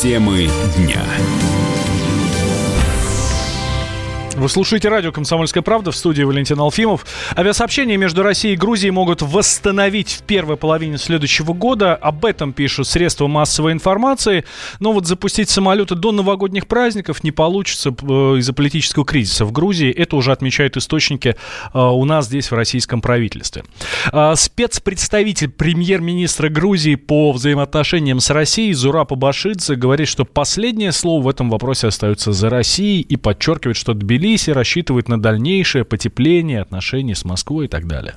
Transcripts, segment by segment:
Темы дня. Вы слушаете радио «Комсомольская правда» в студии Валентин Алфимов. Авиасообщения между Россией и Грузией могут восстановить в первой половине следующего года. Об этом пишут средства массовой информации. Но вот запустить самолеты до новогодних праздников не получится э, из-за политического кризиса в Грузии. Это уже отмечают источники э, у нас здесь в российском правительстве. А, спецпредставитель премьер-министра Грузии по взаимоотношениям с Россией Зурапа Башидзе говорит, что последнее слово в этом вопросе остается за Россией и подчеркивает, что Тбилиси Тбилиси рассчитывает на дальнейшее потепление отношений с Москвой и так далее.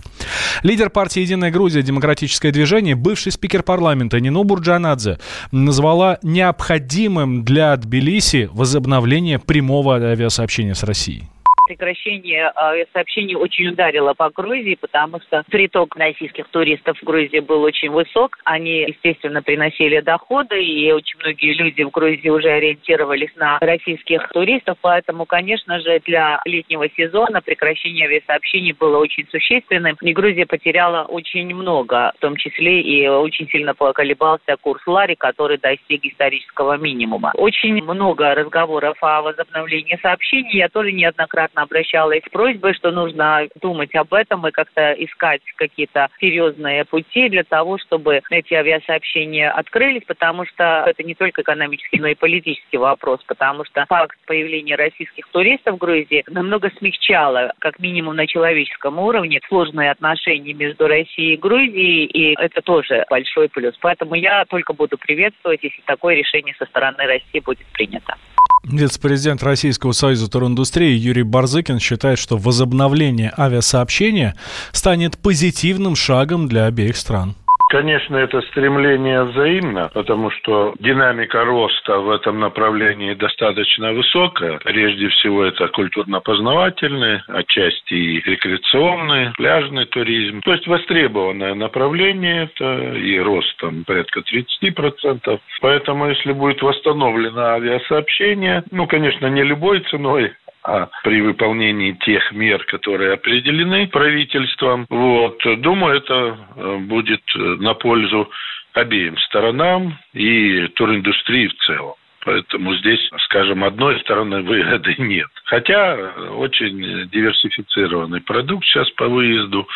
Лидер партии «Единая Грузия. Демократическое движение», бывший спикер парламента Нино Бурджанадзе, назвала необходимым для Тбилиси возобновление прямого авиасообщения с Россией прекращение авиасообщений очень ударило по Грузии, потому что приток российских туристов в Грузии был очень высок. Они, естественно, приносили доходы, и очень многие люди в Грузии уже ориентировались на российских туристов. Поэтому, конечно же, для летнего сезона прекращение авиасообщений было очень существенным. И Грузия потеряла очень много, в том числе и очень сильно поколебался курс лари, который достиг исторического минимума. Очень много разговоров о возобновлении сообщений. Я тоже неоднократно неоднократно обращалась с просьбой, что нужно думать об этом и как-то искать какие-то серьезные пути для того, чтобы эти авиасообщения открылись, потому что это не только экономический, но и политический вопрос, потому что факт появления российских туристов в Грузии намного смягчало, как минимум на человеческом уровне, сложные отношения между Россией и Грузией, и это тоже большой плюс. Поэтому я только буду приветствовать, если такое решение со стороны России будет принято. Вице-президент Российского союза туриндустрии Юрий Барзыкин считает, что возобновление авиасообщения станет позитивным шагом для обеих стран. Конечно, это стремление взаимно, потому что динамика роста в этом направлении достаточно высокая. Прежде всего, это культурно-познавательный, отчасти и рекреационный, пляжный туризм. То есть востребованное направление, это и рост там порядка 30%. Поэтому, если будет восстановлено авиасообщение, ну, конечно, не любой ценой, а при выполнении тех мер, которые определены правительством. Вот, думаю, это э, будет э, на пользу обеим сторонам и туриндустрии в целом. Поэтому здесь, скажем, одной стороны выгоды нет. Хотя э, очень диверсифицированный продукт сейчас по выезду.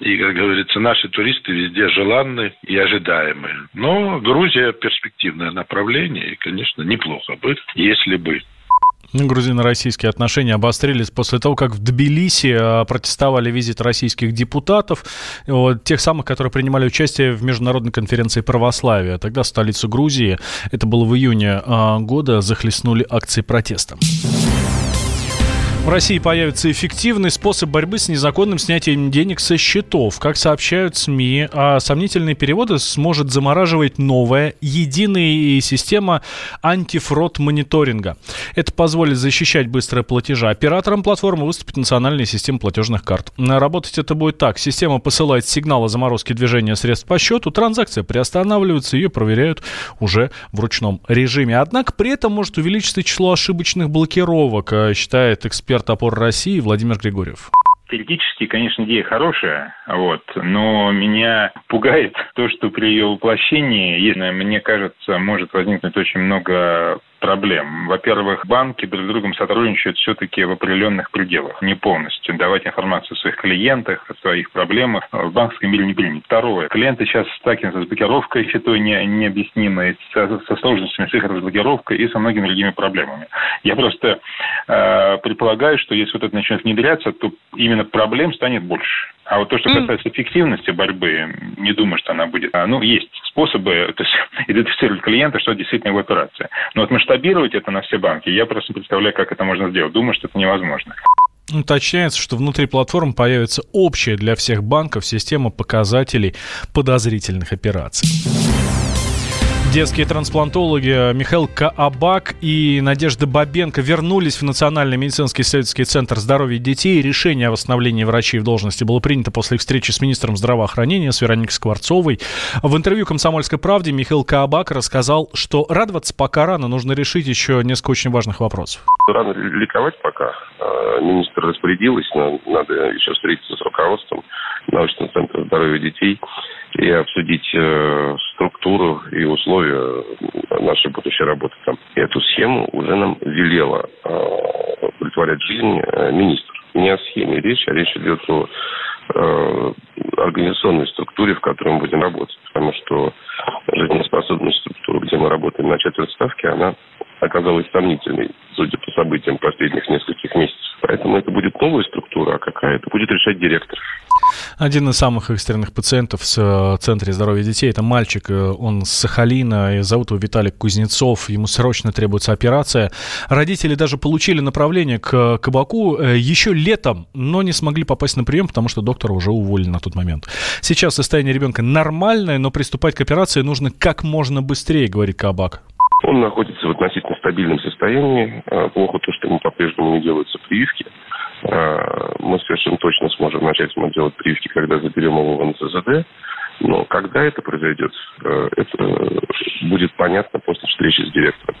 И, как говорится, наши туристы везде желанны и ожидаемые. Но Грузия перспективное направление, и, конечно, неплохо бы, если бы грузино-российские отношения обострились после того, как в Тбилиси а, протестовали визит российских депутатов, тех самых, которые принимали участие в Международной конференции православия. Тогда столицу Грузии, это было в июне а, года, захлестнули акции протеста. В России появится эффективный способ борьбы с незаконным снятием денег со счетов. Как сообщают СМИ, а сомнительные переводы сможет замораживать новая единая система антифрод-мониторинга. Это позволит защищать быстрые платежи. Оператором платформы выступит национальная система платежных карт. Работать это будет так. Система посылает сигнал о заморозке движения средств по счету, транзакция приостанавливается, ее проверяют уже в ручном режиме. Однако при этом может увеличиться число ошибочных блокировок, э, считает эксперт эксперт опор России Владимир Григорьев. Теоретически, конечно, идея хорошая, вот, но меня пугает то, что при ее воплощении, мне кажется, может возникнуть очень много проблем. Во-первых, банки друг с другом сотрудничают все-таки в определенных пределах, не полностью. Давать информацию о своих клиентах, о своих проблемах в банковском мире не принято. Второе. Клиенты сейчас сталкиваются с блокировкой, фитой не, необъяснимой, со, со сложностями с их разблокировкой и со многими другими проблемами. Я просто э, предполагаю, что если вот это начнет внедряться, то именно проблем станет больше. А вот то, что касается эффективности борьбы, не думаю, что она будет. А, ну, есть способы то есть, идентифицировать клиента, что действительно его операция. Но вот масштабировать это на все банки, я просто представляю, как это можно сделать. Думаю, что это невозможно. Уточняется, что внутри платформы появится общая для всех банков система показателей подозрительных операций. Детские трансплантологи Михаил Каабак и Надежда Бабенко вернулись в Национальный медицинский исследовательский центр здоровья детей. Решение о восстановлении врачей в должности было принято после их встречи с министром здравоохранения, с Вероникой Скворцовой. В интервью «Комсомольской правде» Михаил Каабак рассказал, что радоваться пока рано, нужно решить еще несколько очень важных вопросов. Рано ликовать пока. А, министр распорядилась, надо еще встретиться с руководством научного центра здоровья детей и обсудить э, структуру и условия нашей будущей работы там. Эту схему уже нам велела э, притворять жизнь э, министр. Не о схеме речь, а речь идет о э, организационной структуре, в которой мы будем работать. Потому что жизнеспособная структура, где мы работаем на четверть ставки, она оказалась сомнительной, судя по событиям последних нескольких месяцев. Поэтому это будет новая структура, а какая? Это будет решать директор. Один из самых экстренных пациентов в э, Центре здоровья детей – это мальчик, э, он с Сахалина, и зовут его Виталик Кузнецов, ему срочно требуется операция. Родители даже получили направление к кабаку э, еще летом, но не смогли попасть на прием, потому что доктора уже уволили на тот момент. Сейчас состояние ребенка нормальное, но приступать к операции нужно как можно быстрее, говорит кабак. Он находится в относительно стабильном состоянии. А, плохо то, что ему по-прежнему не делаются прививки. А, мы совершенно точно сможем начать ему делать прививки, когда заберем его в НЦЗД. Но когда это произойдет, а, это будет понятно после встречи с директором.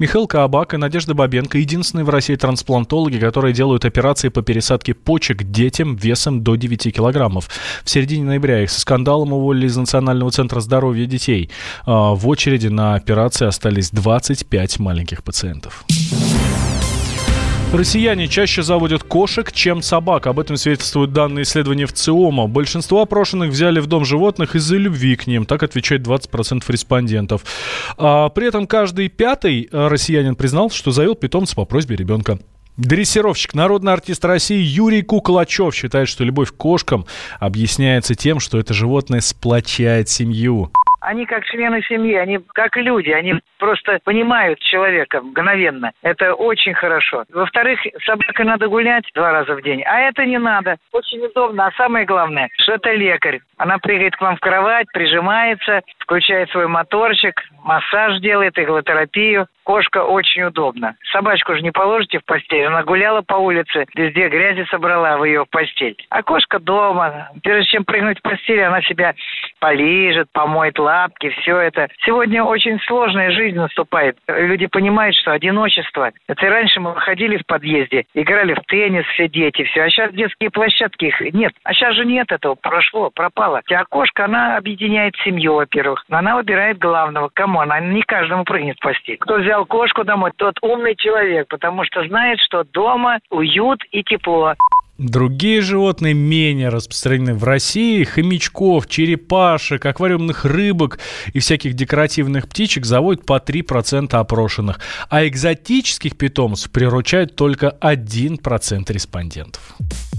Михаил Каабак и Надежда Бабенко – единственные в России трансплантологи, которые делают операции по пересадке почек детям весом до 9 килограммов. В середине ноября их со скандалом уволили из Национального центра здоровья детей. А, в очереди на операции остались 25 маленьких пациентов. Россияне чаще заводят кошек, чем собак. Об этом свидетельствуют данные исследования в ЦИОМа. Большинство опрошенных взяли в дом животных из-за любви к ним. Так отвечает 20% респондентов. А при этом каждый пятый россиянин признал, что завел питомца по просьбе ребенка. Дрессировщик, народный артист России Юрий Куклачев считает, что любовь к кошкам объясняется тем, что это животное сплочает семью. Они как члены семьи, они как люди, они просто понимают человека мгновенно. Это очень хорошо. Во-вторых, собака надо гулять два раза в день, а это не надо. Очень удобно, а самое главное, что это лекарь. Она прыгает к вам в кровать, прижимается, включает свой моторчик, массаж делает, иглотерапию. Кошка очень удобна. Собачку же не положите в постель. Она гуляла по улице, везде грязи собрала, в ее постель. А кошка дома. Прежде чем прыгнуть в постель, она себя полижет, помоет лапки, все это. Сегодня очень сложная жизнь наступает. Люди понимают, что одиночество. Это раньше мы выходили в подъезде, играли в теннис все дети, все. А сейчас детские площадки их нет. А сейчас же нет этого. Прошло, пропало. А кошка, она объединяет семью, во-первых. Она выбирает главного. Кому? Она не каждому прыгнет в постель. Кто взял кошку домой, тот умный человек, потому что знает, что дома уют и тепло. Другие животные менее распространены в России. Хомячков, черепашек, аквариумных рыбок и всяких декоративных птичек заводят по 3% опрошенных. А экзотических питомцев приручают только 1% респондентов.